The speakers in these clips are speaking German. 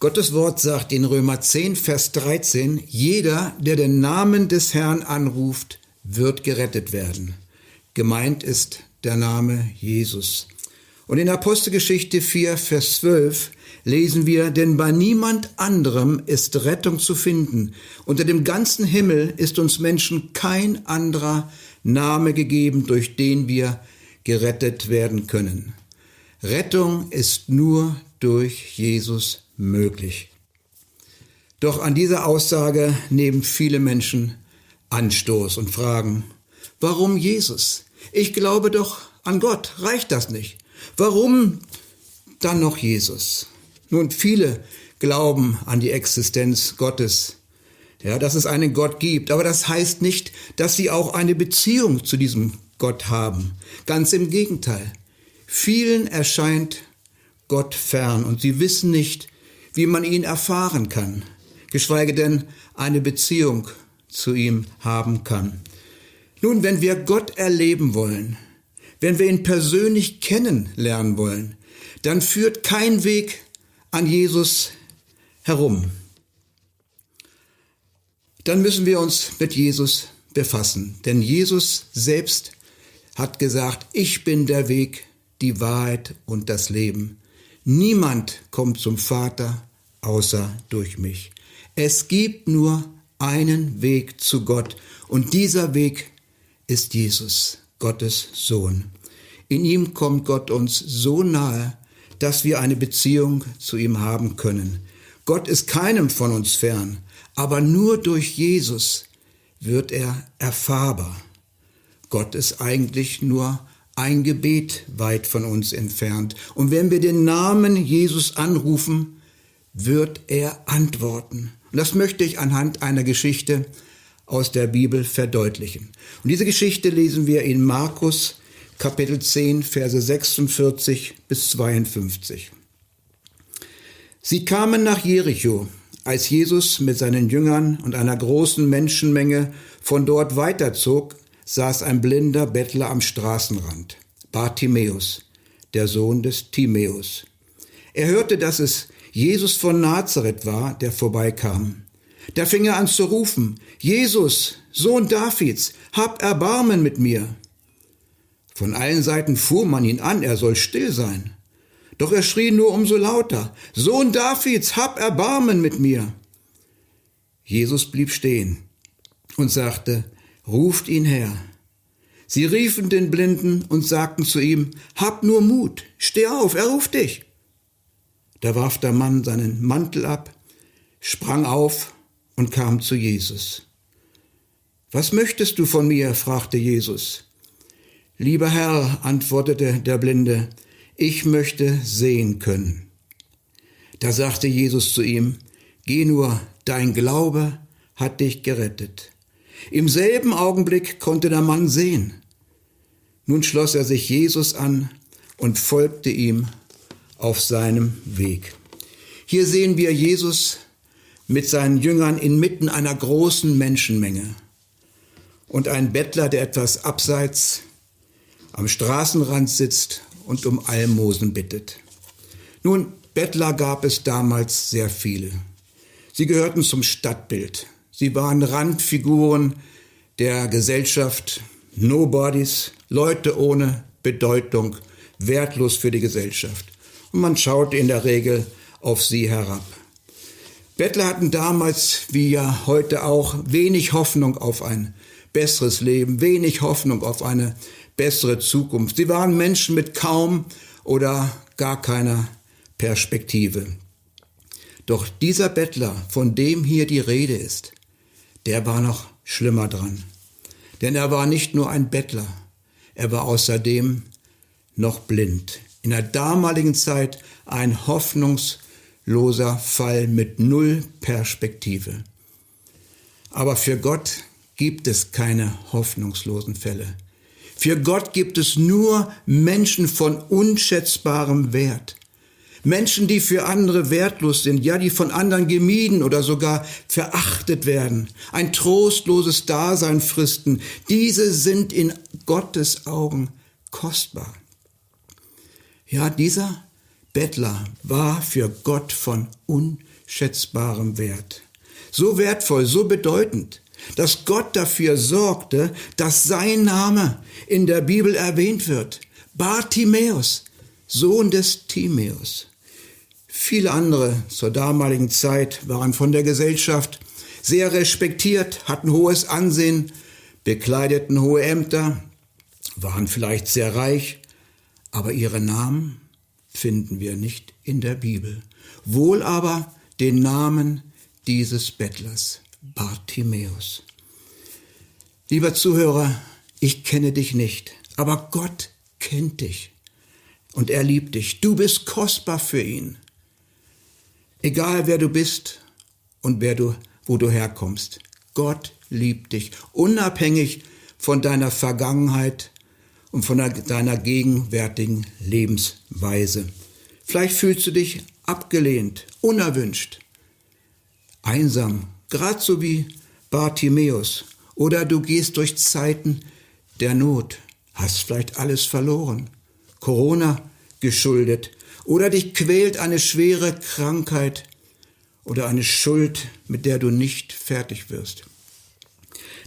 Gottes Wort sagt in Römer 10, Vers 13, jeder, der den Namen des Herrn anruft, wird gerettet werden. Gemeint ist der Name Jesus. Und in Apostelgeschichte 4, Vers 12 lesen wir, denn bei niemand anderem ist Rettung zu finden. Unter dem ganzen Himmel ist uns Menschen kein anderer Name gegeben, durch den wir gerettet werden können. Rettung ist nur durch Jesus möglich. Doch an dieser Aussage nehmen viele Menschen Anstoß und fragen, warum Jesus? Ich glaube doch an Gott, reicht das nicht? Warum dann noch Jesus? Nun, viele glauben an die Existenz Gottes, ja, dass es einen Gott gibt, aber das heißt nicht, dass sie auch eine Beziehung zu diesem Gott haben. Ganz im Gegenteil. Vielen erscheint Gott fern und sie wissen nicht, wie man ihn erfahren kann, geschweige denn eine Beziehung zu ihm haben kann. Nun, wenn wir Gott erleben wollen, wenn wir ihn persönlich kennenlernen wollen, dann führt kein Weg an Jesus herum. Dann müssen wir uns mit Jesus befassen, denn Jesus selbst hat gesagt, ich bin der Weg, die Wahrheit und das Leben. Niemand kommt zum Vater außer durch mich. Es gibt nur einen Weg zu Gott und dieser Weg ist Jesus, Gottes Sohn. In ihm kommt Gott uns so nahe, dass wir eine Beziehung zu ihm haben können. Gott ist keinem von uns fern, aber nur durch Jesus wird er erfahrbar. Gott ist eigentlich nur ein Gebet weit von uns entfernt. Und wenn wir den Namen Jesus anrufen, wird er antworten. Und das möchte ich anhand einer Geschichte aus der Bibel verdeutlichen. Und diese Geschichte lesen wir in Markus Kapitel 10, Verse 46 bis 52. Sie kamen nach Jericho, als Jesus mit seinen Jüngern und einer großen Menschenmenge von dort weiterzog, saß ein blinder Bettler am Straßenrand, Bartimäus, der Sohn des Timäus. Er hörte, dass es Jesus von Nazareth war, der vorbeikam. Da fing er an zu rufen, Jesus, Sohn Davids, hab Erbarmen mit mir. Von allen Seiten fuhr man ihn an, er soll still sein. Doch er schrie nur umso lauter, Sohn Davids, hab Erbarmen mit mir. Jesus blieb stehen und sagte, ruft ihn her. Sie riefen den Blinden und sagten zu ihm, hab nur Mut, steh auf, er ruft dich. Da warf der Mann seinen Mantel ab, sprang auf und kam zu Jesus. Was möchtest du von mir? fragte Jesus. Lieber Herr, antwortete der Blinde, ich möchte sehen können. Da sagte Jesus zu ihm, Geh nur, dein Glaube hat dich gerettet. Im selben Augenblick konnte der Mann sehen. Nun schloss er sich Jesus an und folgte ihm auf seinem Weg. Hier sehen wir Jesus mit seinen Jüngern inmitten einer großen Menschenmenge und ein Bettler, der etwas abseits am Straßenrand sitzt und um Almosen bittet. Nun, Bettler gab es damals sehr viele. Sie gehörten zum Stadtbild. Sie waren Randfiguren der Gesellschaft, Nobodies, Leute ohne Bedeutung, wertlos für die Gesellschaft. Und man schaute in der Regel auf sie herab. Bettler hatten damals, wie ja heute auch, wenig Hoffnung auf ein besseres Leben, wenig Hoffnung auf eine bessere Zukunft. Sie waren Menschen mit kaum oder gar keiner Perspektive. Doch dieser Bettler, von dem hier die Rede ist, der war noch schlimmer dran. Denn er war nicht nur ein Bettler, er war außerdem noch blind. In der damaligen Zeit ein hoffnungsloser Fall mit null Perspektive. Aber für Gott gibt es keine hoffnungslosen Fälle. Für Gott gibt es nur Menschen von unschätzbarem Wert. Menschen, die für andere wertlos sind, ja, die von anderen gemieden oder sogar verachtet werden, ein trostloses Dasein fristen, diese sind in Gottes Augen kostbar. Ja, dieser Bettler war für Gott von unschätzbarem Wert. So wertvoll, so bedeutend, dass Gott dafür sorgte, dass sein Name in der Bibel erwähnt wird. Bartimäus, Sohn des Timäus. Viele andere zur damaligen Zeit waren von der Gesellschaft sehr respektiert, hatten hohes Ansehen, bekleideten hohe Ämter, waren vielleicht sehr reich, aber ihre Namen finden wir nicht in der Bibel. Wohl aber den Namen dieses Bettlers, Bartimäus. Lieber Zuhörer, ich kenne dich nicht, aber Gott kennt dich und er liebt dich. Du bist kostbar für ihn. Egal wer du bist und wer du, wo du herkommst. Gott liebt dich, unabhängig von deiner Vergangenheit und von deiner gegenwärtigen Lebensweise. Vielleicht fühlst du dich abgelehnt, unerwünscht, einsam, gerade so wie Bartimäus. Oder du gehst durch Zeiten der Not, hast vielleicht alles verloren, Corona geschuldet, oder dich quält eine schwere Krankheit oder eine Schuld, mit der du nicht fertig wirst.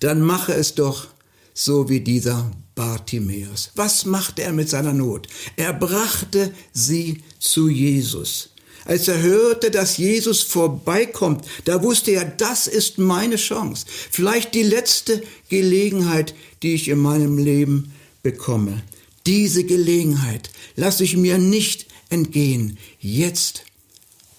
Dann mache es doch so wie dieser Bartimäus. Was machte er mit seiner Not? Er brachte sie zu Jesus. Als er hörte, dass Jesus vorbeikommt, da wusste er, das ist meine Chance. Vielleicht die letzte Gelegenheit, die ich in meinem Leben bekomme. Diese Gelegenheit lasse ich mir nicht entgehen, jetzt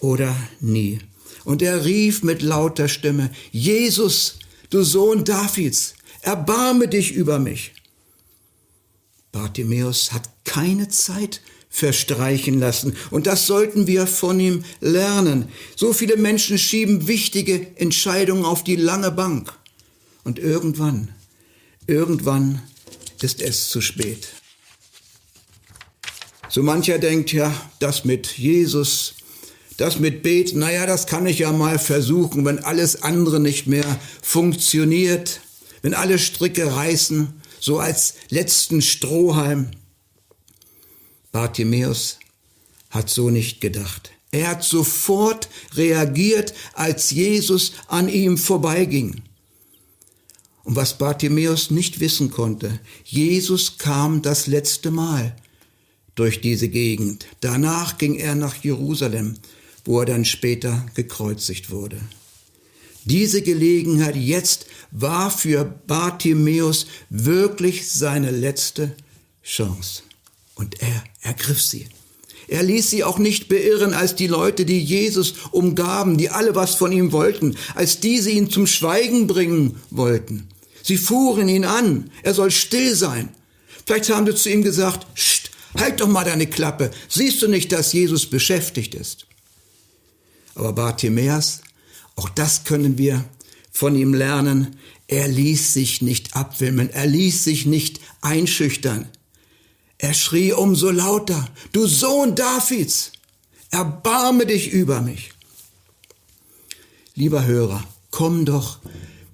oder nie. Und er rief mit lauter Stimme, Jesus, du Sohn Davids, erbarme dich über mich. Bartimäus hat keine Zeit verstreichen lassen. Und das sollten wir von ihm lernen. So viele Menschen schieben wichtige Entscheidungen auf die lange Bank. Und irgendwann, irgendwann ist es zu spät. So mancher denkt, ja, das mit Jesus, das mit Beten, naja, das kann ich ja mal versuchen, wenn alles andere nicht mehr funktioniert, wenn alle Stricke reißen, so als letzten Strohhalm. Bartimäus hat so nicht gedacht. Er hat sofort reagiert, als Jesus an ihm vorbeiging. Und was Bartimäus nicht wissen konnte, Jesus kam das letzte Mal durch diese Gegend. Danach ging er nach Jerusalem, wo er dann später gekreuzigt wurde. Diese Gelegenheit jetzt war für Bartimäus wirklich seine letzte Chance. Und er ergriff sie. Er ließ sie auch nicht beirren, als die Leute, die Jesus umgaben, die alle was von ihm wollten, als diese ihn zum Schweigen bringen wollten. Sie fuhren ihn an, er soll still sein. Vielleicht haben sie zu ihm gesagt, Scht, halt doch mal deine Klappe, siehst du nicht, dass Jesus beschäftigt ist? Aber Bartimäus, auch das können wir von ihm lernen, er ließ sich nicht abwimmeln, er ließ sich nicht einschüchtern. Er schrie umso lauter, du Sohn Davids, erbarme dich über mich. Lieber Hörer, komm doch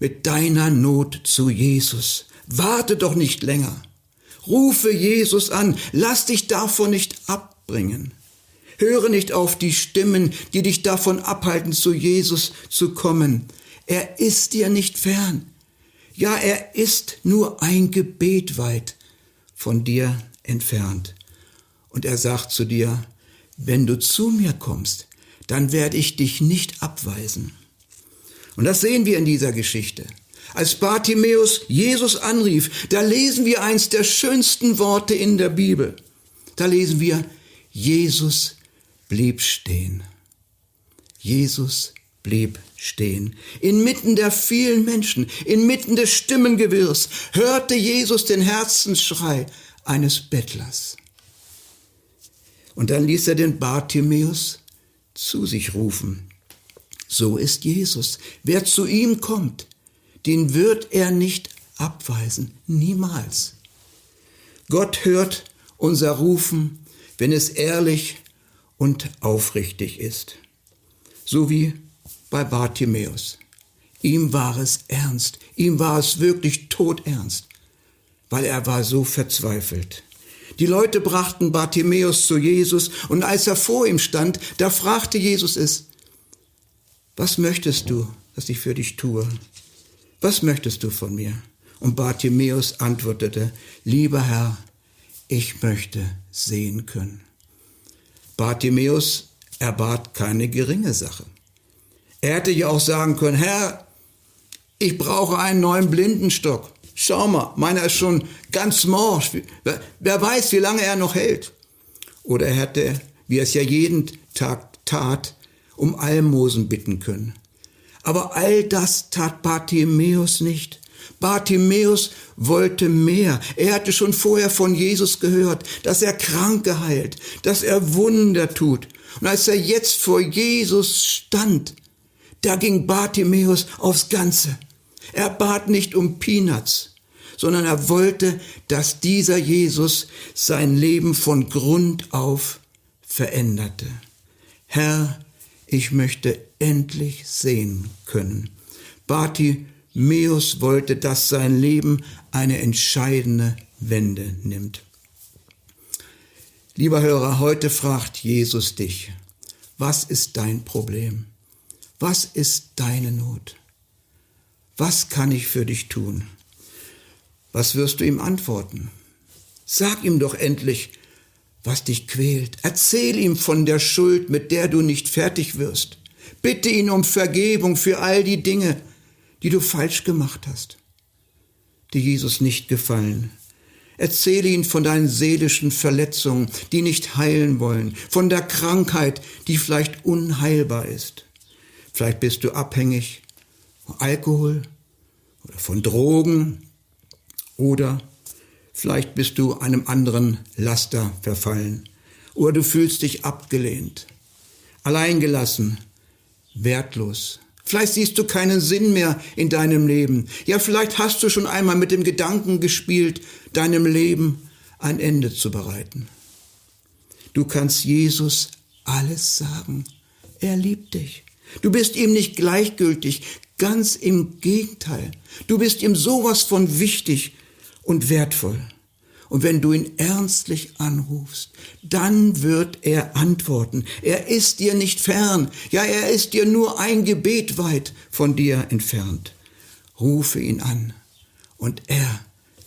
mit deiner Not zu Jesus. Warte doch nicht länger. Rufe Jesus an, lass dich davon nicht abbringen. Höre nicht auf die Stimmen, die dich davon abhalten, zu Jesus zu kommen. Er ist dir nicht fern. Ja, er ist nur ein Gebet weit von dir entfernt. Und er sagt zu dir, wenn du zu mir kommst, dann werde ich dich nicht abweisen. Und das sehen wir in dieser Geschichte. Als Bartimäus Jesus anrief, da lesen wir eins der schönsten Worte in der Bibel. Da lesen wir, Jesus blieb stehen. Jesus blieb stehen. Inmitten der vielen Menschen, inmitten des Stimmengewirrs, hörte Jesus den Herzensschrei eines Bettlers. Und dann ließ er den Bartimäus zu sich rufen. So ist Jesus. Wer zu ihm kommt, den wird er nicht abweisen. Niemals. Gott hört unser Rufen, wenn es ehrlich und aufrichtig ist. So wie bei Bartimäus. Ihm war es ernst. Ihm war es wirklich todernst weil er war so verzweifelt. Die Leute brachten Bartimäus zu Jesus und als er vor ihm stand, da fragte Jesus es, was möchtest du, dass ich für dich tue? Was möchtest du von mir? Und Bartimäus antwortete, lieber Herr, ich möchte sehen können. Bartimäus erbat keine geringe Sache. Er hätte ja auch sagen können, Herr, ich brauche einen neuen Blindenstock. Schau mal, meiner ist schon ganz morsch. Wer weiß, wie lange er noch hält. Oder er hätte, wie er es ja jeden Tag tat, um Almosen bitten können. Aber all das tat Bartimäus nicht. Bartimäus wollte mehr. Er hatte schon vorher von Jesus gehört, dass er Kranke heilt, dass er Wunder tut. Und als er jetzt vor Jesus stand, da ging Bartimäus aufs Ganze. Er bat nicht um Peanuts, sondern er wollte, dass dieser Jesus sein Leben von Grund auf veränderte. Herr, ich möchte endlich sehen können. Bartimäus wollte, dass sein Leben eine entscheidende Wende nimmt. Lieber Hörer, heute fragt Jesus dich, was ist dein Problem? Was ist deine Not? Was kann ich für dich tun? Was wirst du ihm antworten? Sag ihm doch endlich, was dich quält. Erzähl ihm von der Schuld, mit der du nicht fertig wirst. Bitte ihn um Vergebung für all die Dinge, die du falsch gemacht hast, die Jesus nicht gefallen. Erzähle ihn von deinen seelischen Verletzungen, die nicht heilen wollen, von der Krankheit, die vielleicht unheilbar ist. Vielleicht bist du abhängig von Alkohol oder von Drogen oder vielleicht bist du einem anderen Laster verfallen oder du fühlst dich abgelehnt, alleingelassen, wertlos. Vielleicht siehst du keinen Sinn mehr in deinem Leben. Ja, vielleicht hast du schon einmal mit dem Gedanken gespielt, deinem Leben ein Ende zu bereiten. Du kannst Jesus alles sagen. Er liebt dich. Du bist ihm nicht gleichgültig, ganz im Gegenteil. Du bist ihm sowas von wichtig und wertvoll. Und wenn du ihn ernstlich anrufst, dann wird er antworten. Er ist dir nicht fern. Ja, er ist dir nur ein Gebet weit von dir entfernt. Rufe ihn an und er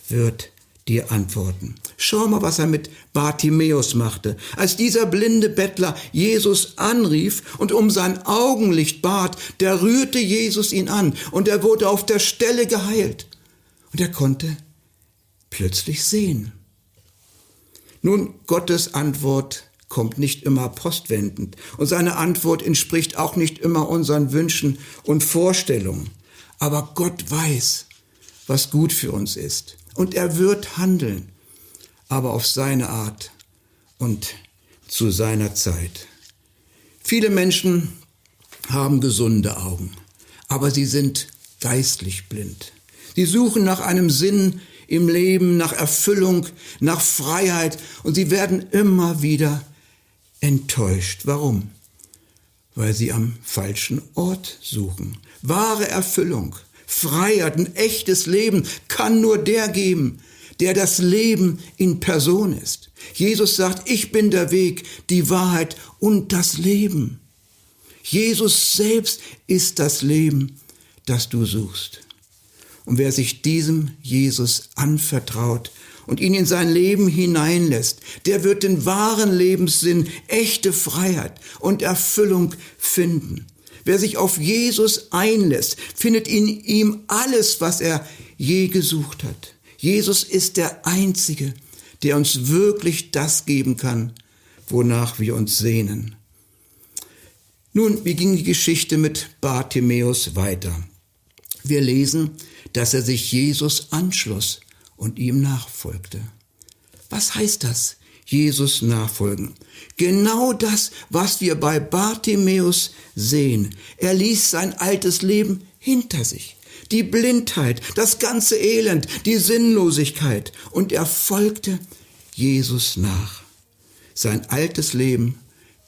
wird dir antworten. Schau mal, was er mit Bartimäus machte. Als dieser blinde Bettler Jesus anrief und um sein Augenlicht bat, da rührte Jesus ihn an und er wurde auf der Stelle geheilt. Und er konnte plötzlich sehen. Nun, Gottes Antwort kommt nicht immer postwendend und seine Antwort entspricht auch nicht immer unseren Wünschen und Vorstellungen. Aber Gott weiß, was gut für uns ist und er wird handeln, aber auf seine Art und zu seiner Zeit. Viele Menschen haben gesunde Augen, aber sie sind geistlich blind. Sie suchen nach einem Sinn im Leben, nach Erfüllung, nach Freiheit und sie werden immer wieder enttäuscht. Warum? Weil sie am falschen Ort suchen. Wahre Erfüllung, Freiheit, ein echtes Leben kann nur der geben, der das Leben in Person ist. Jesus sagt, ich bin der Weg, die Wahrheit und das Leben. Jesus selbst ist das Leben, das du suchst. Und wer sich diesem Jesus anvertraut und ihn in sein Leben hineinlässt, der wird den wahren Lebenssinn, echte Freiheit und Erfüllung finden. Wer sich auf Jesus einlässt, findet in ihm alles, was er je gesucht hat. Jesus ist der Einzige, der uns wirklich das geben kann, wonach wir uns sehnen. Nun, wie ging die Geschichte mit Bartimäus weiter? Wir lesen, dass er sich Jesus anschloss und ihm nachfolgte. Was heißt das? Jesus nachfolgen. Genau das, was wir bei Bartimäus sehen. Er ließ sein altes Leben hinter sich. Die Blindheit, das ganze Elend, die Sinnlosigkeit. Und er folgte Jesus nach. Sein altes Leben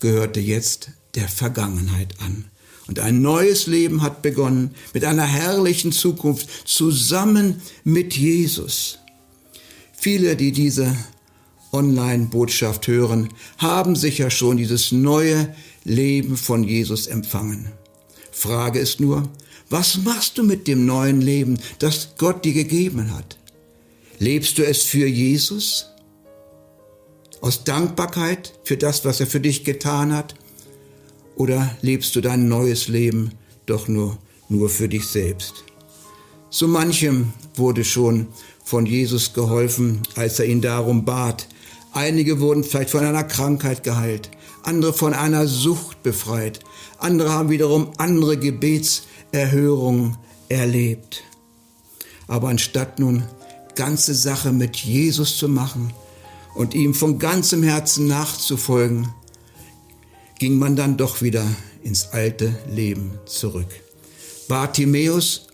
gehörte jetzt der Vergangenheit an. Und ein neues Leben hat begonnen mit einer herrlichen Zukunft zusammen mit Jesus. Viele, die diese Online-Botschaft hören, haben sicher schon dieses neue Leben von Jesus empfangen. Frage ist nur, was machst du mit dem neuen Leben, das Gott dir gegeben hat? Lebst du es für Jesus? Aus Dankbarkeit für das, was er für dich getan hat? Oder lebst du dein neues Leben doch nur, nur für dich selbst? So manchem wurde schon von Jesus geholfen, als er ihn darum bat. Einige wurden vielleicht von einer Krankheit geheilt, andere von einer Sucht befreit, andere haben wiederum andere Gebetserhörungen erlebt. Aber anstatt nun ganze Sache mit Jesus zu machen und ihm von ganzem Herzen nachzufolgen, ging man dann doch wieder ins alte Leben zurück. Bartimäus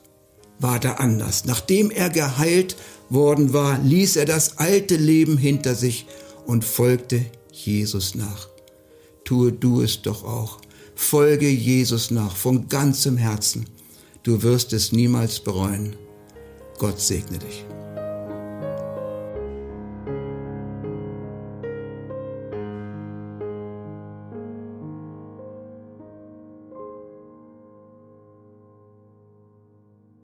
war da anders. Nachdem er geheilt worden war, ließ er das alte Leben hinter sich und folgte Jesus nach. Tue du es doch auch. Folge Jesus nach von ganzem Herzen. Du wirst es niemals bereuen. Gott segne dich.